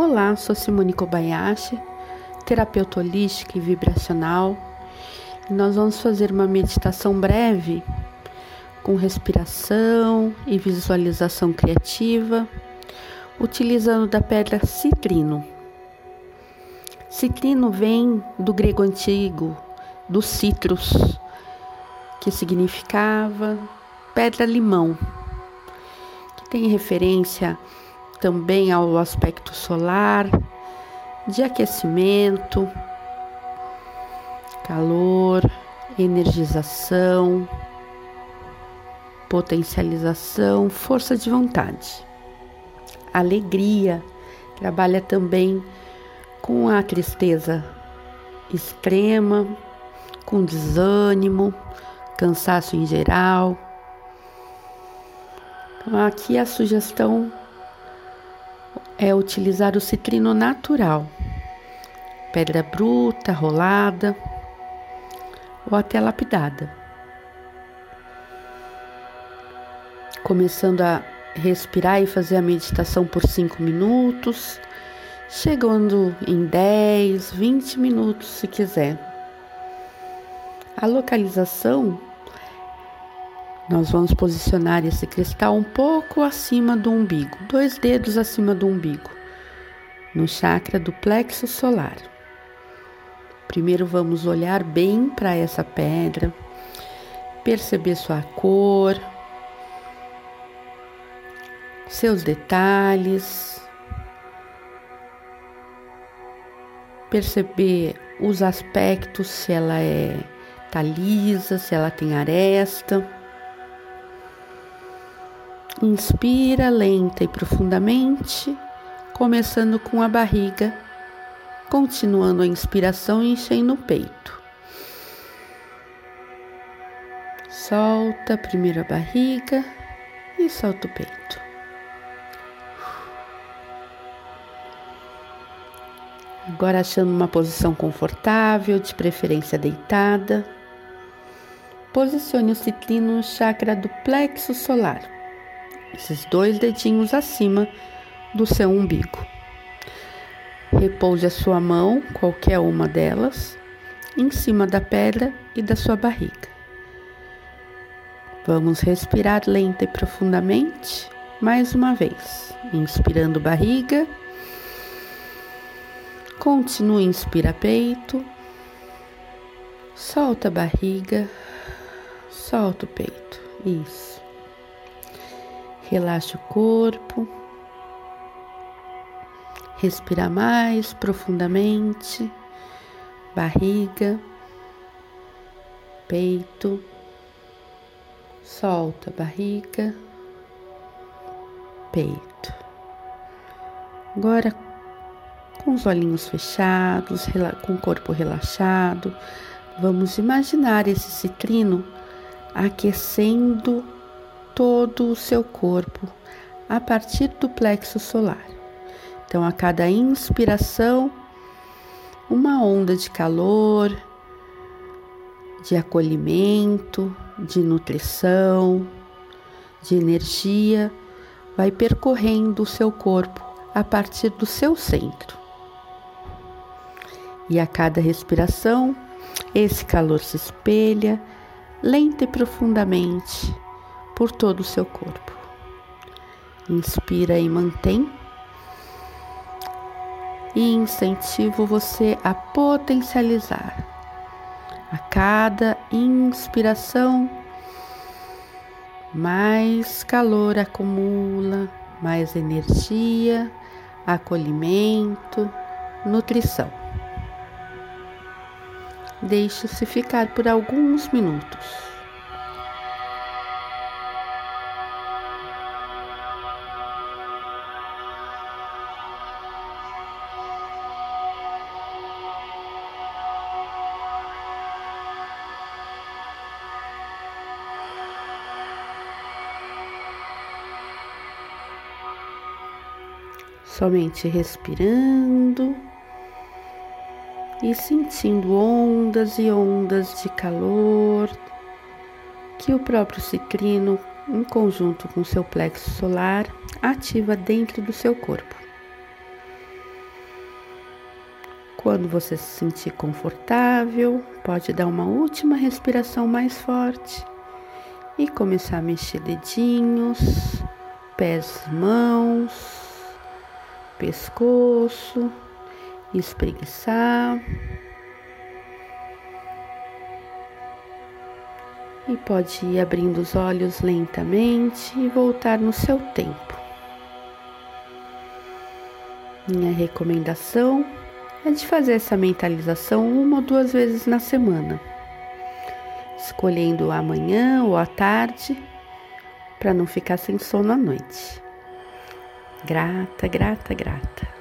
Olá, sou Simone Kobayashi, terapeuta holística e vibracional. E nós vamos fazer uma meditação breve com respiração e visualização criativa, utilizando da pedra citrino. Citrino vem do grego antigo, do citrus, que significava pedra-limão, que tem referência também ao aspecto solar, de aquecimento, calor, energização, potencialização, força de vontade. Alegria trabalha também com a tristeza extrema, com desânimo, cansaço em geral. Então, aqui a sugestão é utilizar o citrino natural, pedra bruta, rolada ou até lapidada. Começando a respirar e fazer a meditação por 5 minutos, chegando em 10, 20 minutos se quiser. A localização, nós vamos posicionar esse cristal um pouco acima do umbigo, dois dedos acima do umbigo, no chakra do plexo solar. Primeiro vamos olhar bem para essa pedra, perceber sua cor, seus detalhes, perceber os aspectos, se ela é tá lisa, se ela tem aresta. Inspira lenta e profundamente, começando com a barriga, continuando a inspiração enchendo o peito. Solta primeiro a barriga e solta o peito. Agora achando uma posição confortável, de preferência deitada. Posicione o citrino no chakra do plexo solar, esses dois dedinhos acima do seu umbigo. Repouse a sua mão, qualquer uma delas, em cima da pedra e da sua barriga. Vamos respirar lenta e profundamente, mais uma vez, inspirando barriga Continue, inspira peito, solta a barriga, solta o peito. Isso. Relaxa o corpo. Respira mais profundamente. Barriga, peito. Solta barriga, peito. Agora com os olhinhos fechados, com o corpo relaxado, vamos imaginar esse citrino aquecendo todo o seu corpo a partir do plexo solar. Então, a cada inspiração, uma onda de calor, de acolhimento, de nutrição, de energia vai percorrendo o seu corpo a partir do seu centro. E a cada respiração, esse calor se espelha lenta e profundamente por todo o seu corpo. Inspira e mantém. E incentivo você a potencializar. A cada inspiração, mais calor acumula, mais energia, acolhimento, nutrição. Deixe-se ficar por alguns minutos. Somente respirando e sentindo ondas e ondas de calor que o próprio citrino, em conjunto com seu plexo solar, ativa dentro do seu corpo. Quando você se sentir confortável, pode dar uma última respiração mais forte e começar a mexer dedinhos, pés, mãos, pescoço, espreguiçar. E pode ir abrindo os olhos lentamente e voltar no seu tempo. Minha recomendação é de fazer essa mentalização uma ou duas vezes na semana, escolhendo amanhã ou à tarde para não ficar sem sono à noite. Grata, grata, grata.